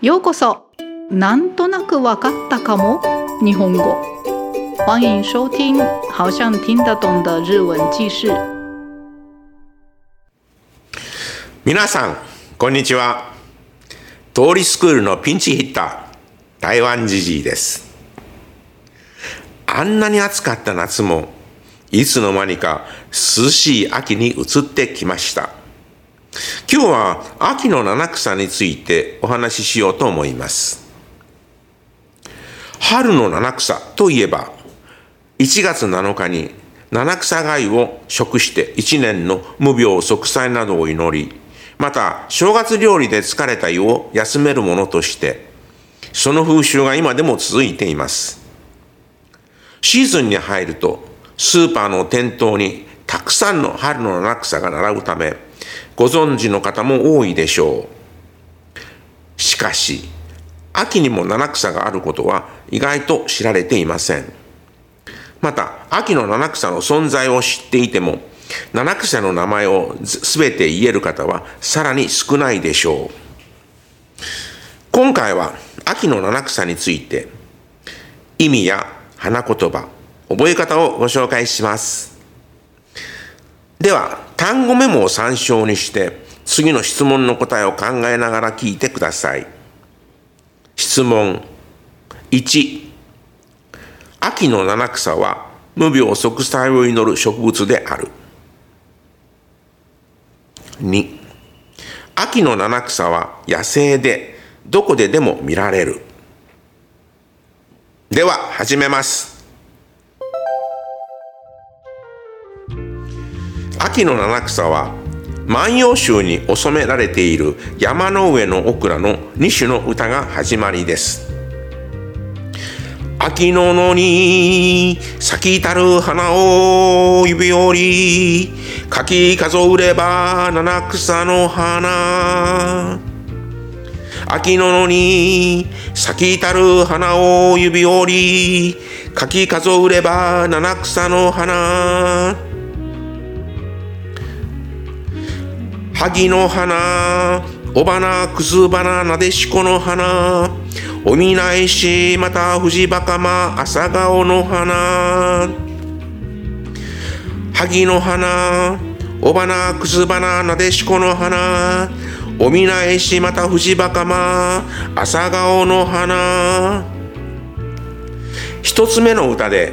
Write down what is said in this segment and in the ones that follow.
ようこそ。なんとなくわかったかも。日本語。欢迎收听好像听得懂的日文记事。皆さんこんにちは。通りスクールのピンチヒッター台湾じじいです。あんなに暑かった夏もいつの間にか涼しい秋に移ってきました。今日は秋の七草についてお話ししようと思います。春の七草といえば、1月7日に七草貝を食して1年の無病息災などを祈り、また正月料理で疲れた胃を休めるものとして、その風習が今でも続いています。シーズンに入ると、スーパーの店頭にたくさんの春の七草が並ぶため、ご存知の方も多いでしょう。しかし、秋にも七草があることは意外と知られていません。また、秋の七草の存在を知っていても、七草の名前をすべて言える方はさらに少ないでしょう。今回は秋の七草について、意味や花言葉、覚え方をご紹介します。では、単語メモを参照にして、次の質問の答えを考えながら聞いてください。質問1、秋の七草は無病息災を祈る植物である。2、秋の七草は野生でどこででも見られる。では、始めます。秋の七草は万葉集に収められている山の上のオクラの2種の歌が始まりです。秋の野に咲きたる花を指折り、かき数えれば七草の花。秋の野に咲きたる花を指折り、かき数えれば七草の花。萩の花、お花、くず花、なでしこの花、おみないし、また藤バカマ、朝顔の花、萩の花、お花、くず花、なでしこの花、おみないし、また藤バカマ、朝顔の花。一つ目の歌で、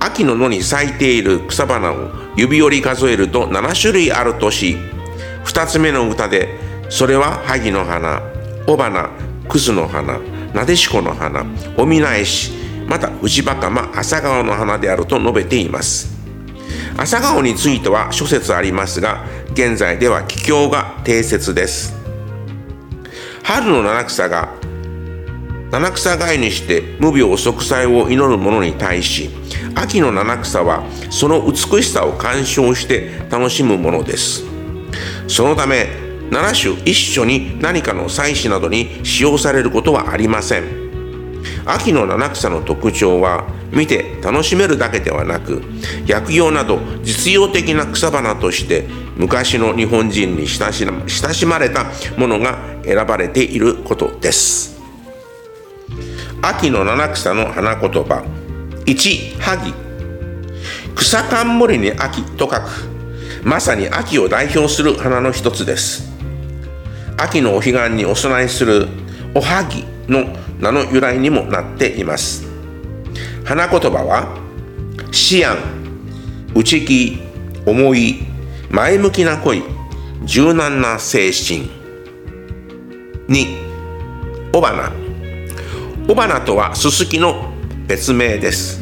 秋の野に咲いている草花を指折り数えると7種類あるとし、二つ目の歌でそれは萩の花雄花クズの花なでしこの花おみなえしまた藤バカマ朝顔の花であると述べています。朝顔については諸説ありますが現在では帰郷が定説です。春の七草が七草がいにして無病息災を祈る者に対し秋の七草はその美しさを鑑賞して楽しむものです。そのため7種一緒に何かの祭祀などに使用されることはありません。秋の七草の特徴は見て楽しめるだけではなく薬用など実用的な草花として昔の日本人に親し親しまれたものが選ばれていることです。秋の七草の花言葉1萩。草冠に秋と書く。まさに秋を代表する花の一つです。秋のお彼岸にお供えするおはぎの名の由来にもなっています。花言葉は思案内気思い前向きな恋柔軟な精神。2雄花。雄花とはすすきの別名です。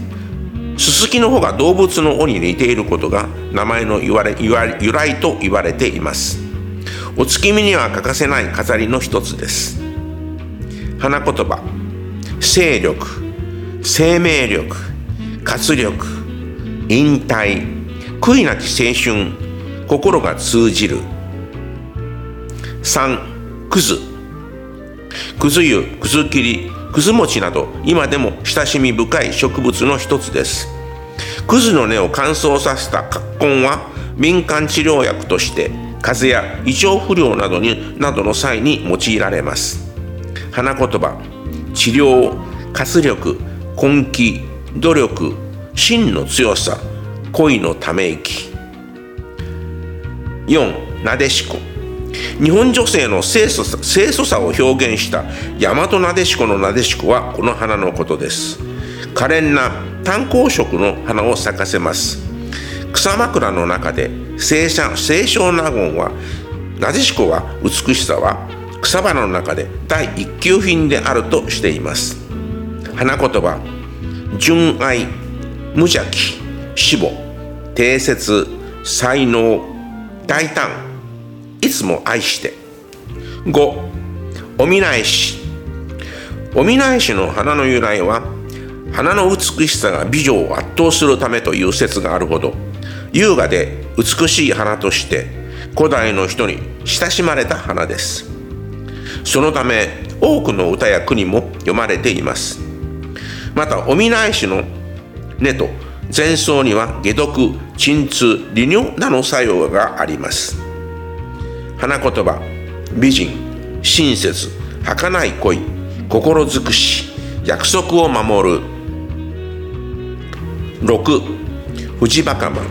ススキの方が動物の尾に似ていることが名前の言われ由来と言われています。お月見には欠かせない飾りの一つです。花言葉。勢力。生命力。活力。引退。悔いなき青春。心が通じる。3クズ。クズ湯クズ切り。クズ餅など今でも親しみ深い植物の一つです。クズの根を乾燥させた葛根は敏感治療薬として風邪や胃腸不良などになどの際に用いられます。花言葉治療活力根気努力真の強さ恋のため息。4なでしこ。日本女性の清楚さ清楚さを表現した大和なでしこのなでしこはこの花のことです。可憐な単光色の花を咲かせます。草枕の中で清清少納言はなでしこは美しさは草花の中で第一級品であるとしています。花言葉純愛無邪気死母定説才能大胆。いつも愛して。5おみなえし。おみなえしの花の由来は花の美しさが美女を圧倒するためという説があるほど優雅で美しい花として古代の人に親しまれた花です。そのため多くの歌や句にも読まれています。またお見ないしの根と前奏には解毒鎮痛利尿などの作用があります。花言葉美人親切儚い恋心尽くし約束を守る。6藤バカマ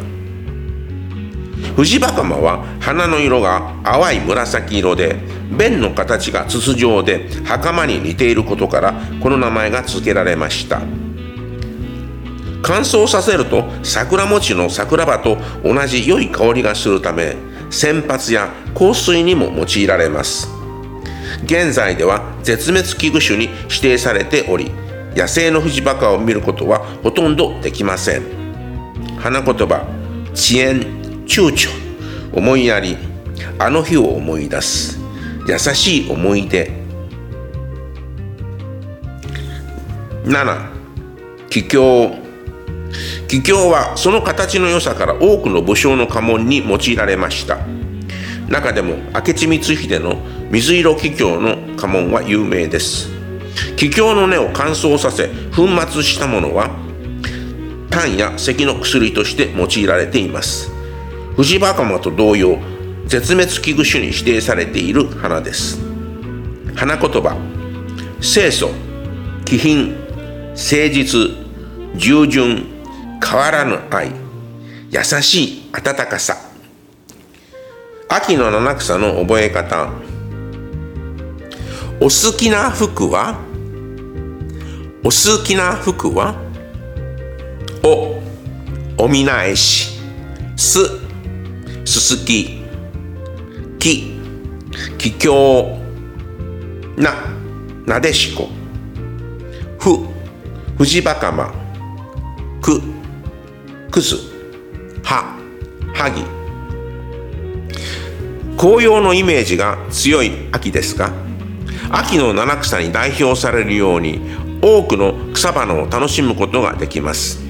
藤バカマは花の色が淡い紫色で弁の形が筒状で袴に似ていることからこの名前が付けられました。乾燥させると桜餅の桜葉と同じ良い香りがするため洗髪や香水にも用いられます。現在では絶滅危惧種に指定されており野生の藤バカを見ることはほとんどできません。花言葉遅延躊躇思いやりあの日を思い出す。優しい思い出。7桔梗桔梗はその形の良さから多くの武将の家紋に用いられました。中でも明智光秀の水色桔梗の家紋は有名です。桔梗の根を乾燥させ粉末したものは痰や咳の薬として用いられています。藤バカマと同様絶滅危惧種に指定されている花です。花言葉清楚気品誠実従順変わらぬ愛。優しい温かさ。秋の七草の覚え方。お好きな服は？お好きな服は？おおみなえし。すすすき。きききょうななでしこ。ふふじばかまくくすははぎ紅葉のイメージが強い秋ですが秋の七草に代表されるように多くの草花を楽しむことができます。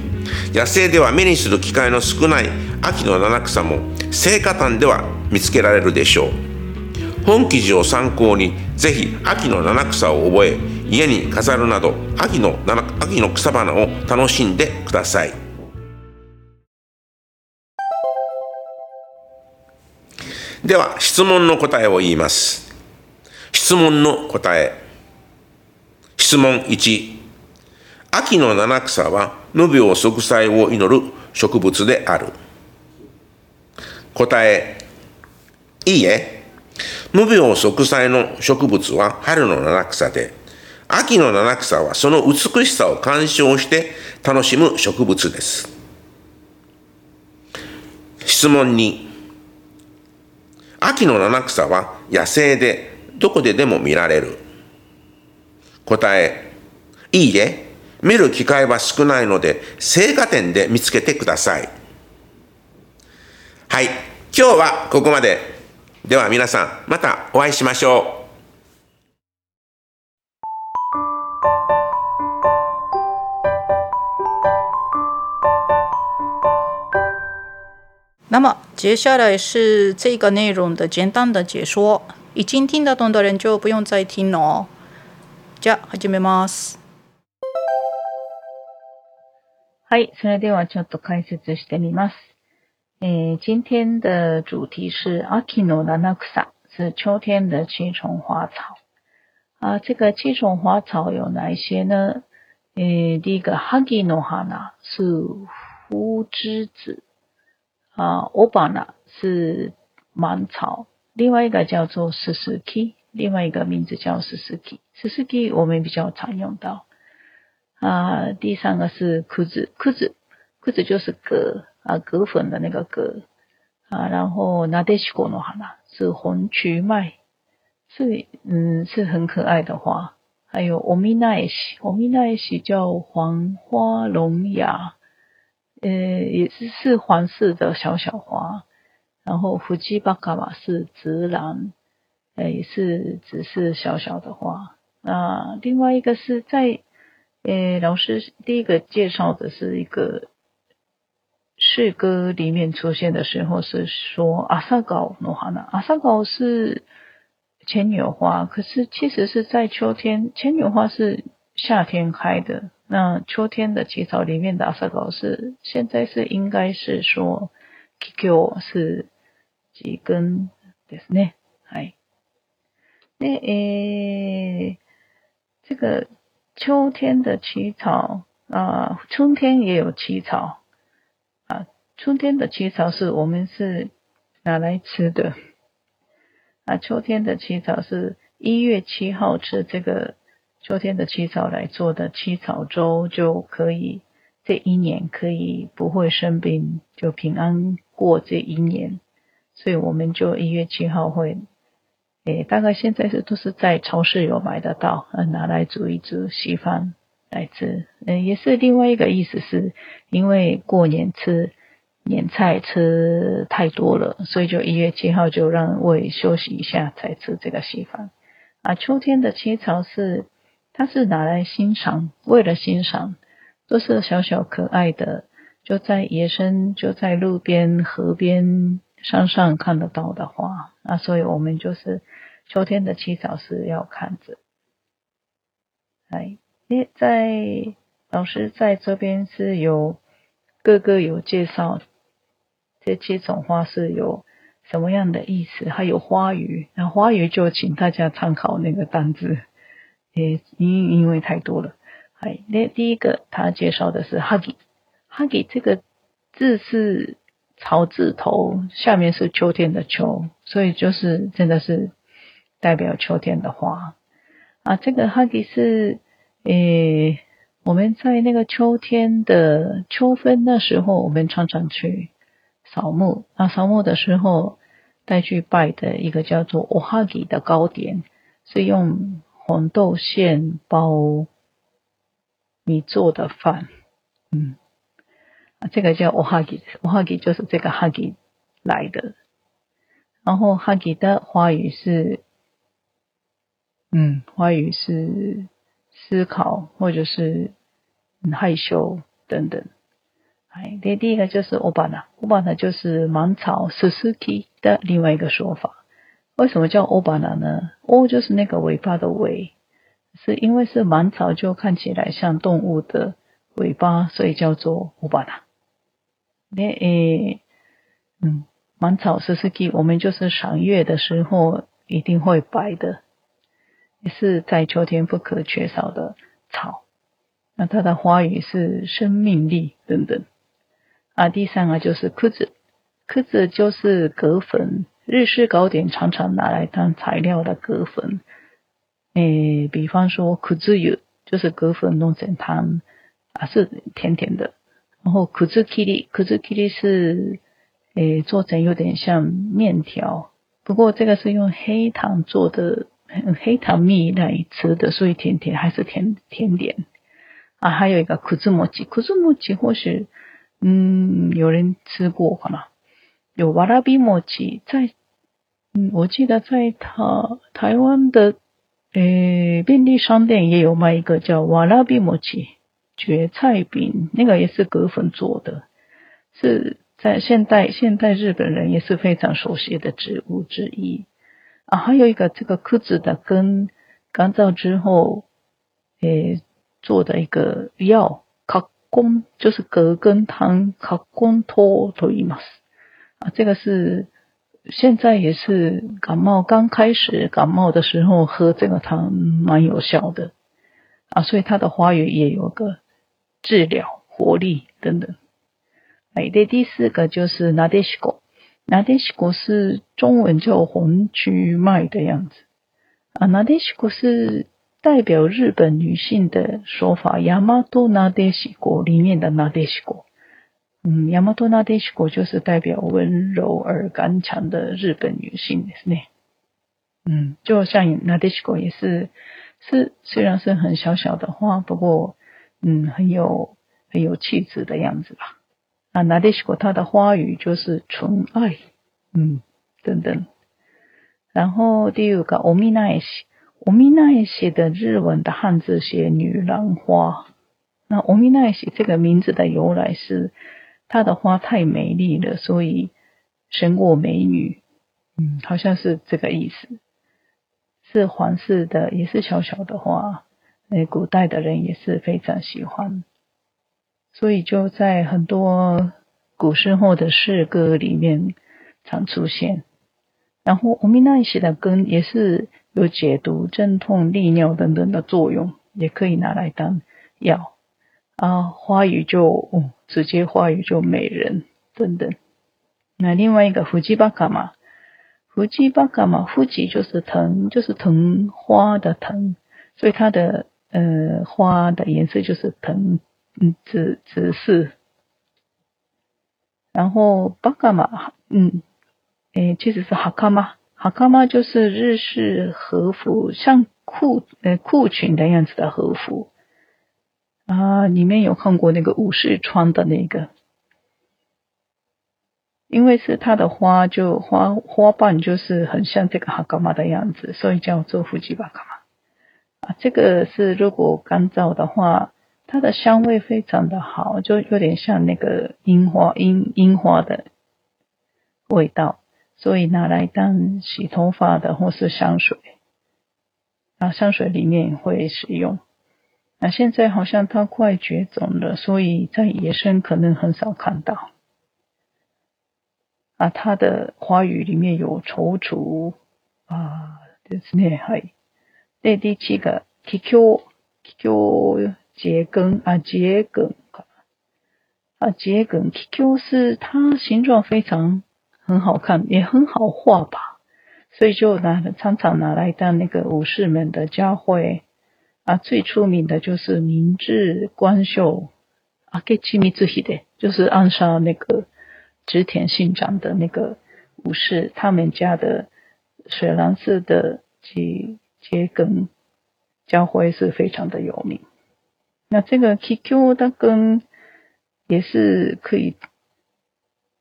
野生では目にする機会の少ない秋の七草も聖火炭では見つけられるでしょう。本記事を参考にぜひ秋の七草を覚え家に飾るなど秋の秋の草花を楽しんでください。では質問の答えを言います。質問の答え。質問1秋の七草は無病息災を祈る植物である。答え。いいえ。無病息災の植物は春の七草で。秋の七草はその美しさを鑑賞して楽しむ植物です。質問2秋の七草は野生でどこででも見られる。答えいいえ。見る機会は少ないので青果店で見つけてください。はい今日はここまで。では皆さんまたお会いしましょう。那么接下来是这个内容的简单的解说，已经听得懂的人就不用再听了哦。じゃあ始めます。はい、それではちょっと解説してみます。诶，今天的主题是秋の七草，是秋天的七重花草。啊，这个七种花草有哪一些呢？诶，第一个哈吉诺哈纳是胡之子啊，欧巴纳是芒草，另外一个叫做斯斯基，另外一个名字叫斯斯基，斯斯基我们比较常用到啊。第三个是裤子，裤子，裤子就是葛啊，葛粉的那个葛啊。然后那德西果诺哈纳是红曲麦，是嗯是很可爱的花。还有欧米奈西，欧米奈西叫黄花龙牙，呃，也是是黄色的小小花。然后福吉巴卡玛是紫兰，呃，也是只是小小的花。那另外一个是在，呃，老师第一个介绍的是一个诗歌里面出现的时候是说阿萨高诺哈纳，阿萨高是。牵牛花，可是其实是在秋天。牵牛花是夏天开的，那秋天的起草里面的阿萨高是现在是应该是说 Kiko 是几根ですね。はい。那诶，这个秋天的起草啊，春天也有起草啊。春天的起草是我们是拿来吃的。啊，秋天的七草是一月七号吃这个 秋天的七草来做的七草粥，就可以这一年可以不会生病，就平安过这一年。所以我们就一月七号会，诶，大概现在是都是在超市有买得到，呃，拿来煮一煮稀饭来吃。嗯，也是另外一个意思，是因为过年吃。年菜吃太多了，所以就一月七号就让胃休息一下，才吃这个稀饭。啊，秋天的七草是，它是拿来欣赏，为了欣赏，都是小小可爱的，就在野生，就在路边、河边、山上看得到的花。那，所以我们就是秋天的七草是要看着。哎，诶，在老师在这边是有各个有介绍。这七种花是有什么样的意思？还有花语，那花语就请大家参考那个单字，诶，因因为太多了。哎，那第一个他介绍的是 huggy，huggy 这个字是草字头，下面是秋天的秋，所以就是真的是代表秋天的花啊。这个 huggy 是诶，我们在那个秋天的秋分那时候，我们常常去。扫墓，那扫墓的时候带去拜的一个叫做 ohagi 的糕点，是用红豆馅包米做的饭，嗯，啊，这个叫 ohagi，ohagi 就是这个 hagi 来的。然后 hagi 的花语是，嗯，花语是思考或者是害羞等等。哎第第一个就是欧巴纳，欧巴纳就是芒草 Suzuki 的另外一个说法。为什么叫欧巴纳呢？欧就是那个尾巴的尾，是因为是芒草，就看起来像动物的尾巴，所以叫做欧巴纳。那诶，嗯，芒草 Suzuki，我们就是赏月的时候一定会摆的，也是在秋天不可缺少的草。那它的花语是生命力等等。啊，第三个就是裤子，裤子就是葛粉，日式糕点常常拿来当材料的葛粉。诶，比方说苦子油就是葛粉弄成汤，啊是甜甜的。然后苦子 k i i 苦子 k i i 是诶做成有点像面条，不过这个是用黑糖做的，黑糖蜜来吃的，所以甜甜还是甜甜点。啊，还有一个苦子莫吉，苦子莫吉或许。嗯，有人吃过可能有瓦拉比莫奇在，嗯，我记得在台台湾的诶便利商店也有卖一个叫瓦拉比莫奇蕨菜饼，那个也是葛粉做的，是在现代现代日本人也是非常熟悉的植物之一啊。还有一个这个枯子的根干燥之后诶做的一个药。公就是葛根汤，靠公托托伊嘛斯啊，这个是 现在也是感冒刚开始感冒的时候喝这个汤蛮有效的啊，所以它的花语也有个治疗活力等等。哎，对，第四个就是ナデシコ，ナデシコ是中文叫红曲麦的样子啊，ナデシコ是代表日本女性的说法，ヤマトナデシコ里面的ナデシコ。 嗯，ヤマトナデシコ就是代表温柔而刚强的日本女性，是呢。嗯，就像ナデシコ也是是虽然是很小小的花，不过嗯很有很有气质的样子吧。啊，ナデシコ它的花语就是纯爱，嗯等等。然后第五个オミナエシ，オミナエシ的日文的汉字写女兰花。那オミナエシ这个名字的由来是。 它的花太美丽了，所以胜过美女。嗯，好像是这个意思。是皇室的，也是小小的花。那古代的人也是非常喜欢，所以就在很多古时候的诗歌里面常出现。然后欧米奈西的根也是有解毒、镇痛、利尿等等的作用，也可以拿来当药。啊，花语就嗯，直接花语就美人等等。那另外一个福吉巴卡嘛，福吉巴卡嘛，富吉就是藤，就是藤花的藤，所以它的呃花的颜色就是藤嗯紫紫色。然后巴卡嘛，嗯，诶，其实是哈卡嘛，哈卡嘛就是日式和服，像裤呃裤裙的样子的和服。啊，里面有看过那个武士穿的那个，因为是它的花，就花花瓣就是很像这个哈嘎玛的样子，所以叫做富吉巴嘎玛。啊，这个是如果干燥的话，它的香味非常的好，就有点像那个樱花樱樱花的味道，所以拿来当洗头发的或是香水，啊，香水里面会使用。那现在好像它快绝种了，所以在野生可能很少看到。啊，它的花语里面有踌躇啊，ですね。はい。で、第七个 QQ QQ 桔梗啊，桔梗啊，桔梗 QQ 是它形状非常很好看，也很好画吧，所以就拿常常拿来当那个武士们的家徽。 啊，最出名的就是明治光秀啊，给吉米自己的，就是暗杀那个织田信长的那个武士，他们家的水蓝色的桔桔梗家徽是非常的有名。那这个 QQ 的根也是可以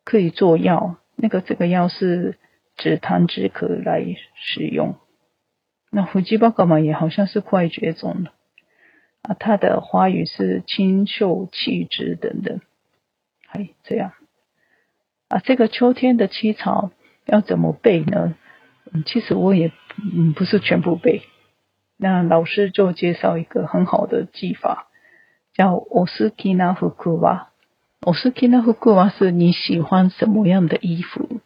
可以做药，那个这个药是止痰止咳来使用。那福吉巴嘎嘛也好像是快绝种了啊，它的花语是清秀气质等等，哎，这样啊，这个秋天的七草要怎么背呢？嗯，其实我也嗯不是全部背，那老师就介绍一个很好的技法，叫オスキナフクワ。オスキナフクワ是你喜欢什么样的衣服？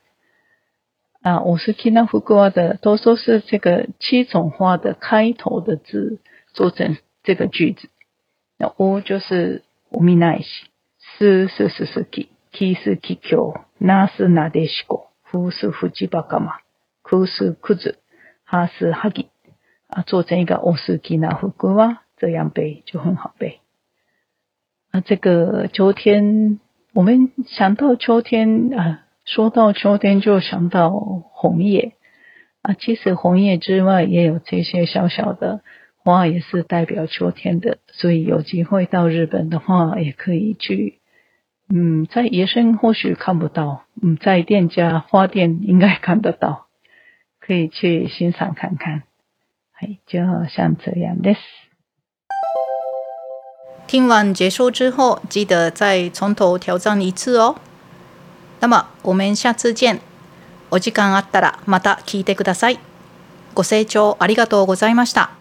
啊，我是听到福瓜的，都说是这个七种花的开头的字做成这个句子。那乌就是乌米奈西，是是是是 K，K 是 KQ，那是那德西果，福是福吉巴嘎嘛，库是库子，哈是哈吉啊，做成一个我是听到福瓜，这样背就很好背。啊，这个秋天，我们想到秋天啊。说到秋天，就想到红叶啊。其实红叶之外，也有这些小小的花，也是代表秋天的。所以有机会到日本的话，也可以去。嗯，在野生或许看不到，嗯，在店家花店应该看得到，可以去欣赏看看。哎，就像这样的。听完结束之后，记得再从头挑战一次哦。那么我们下次见。お時間あったらまた聞いてください。ご清聴ありがとうございました。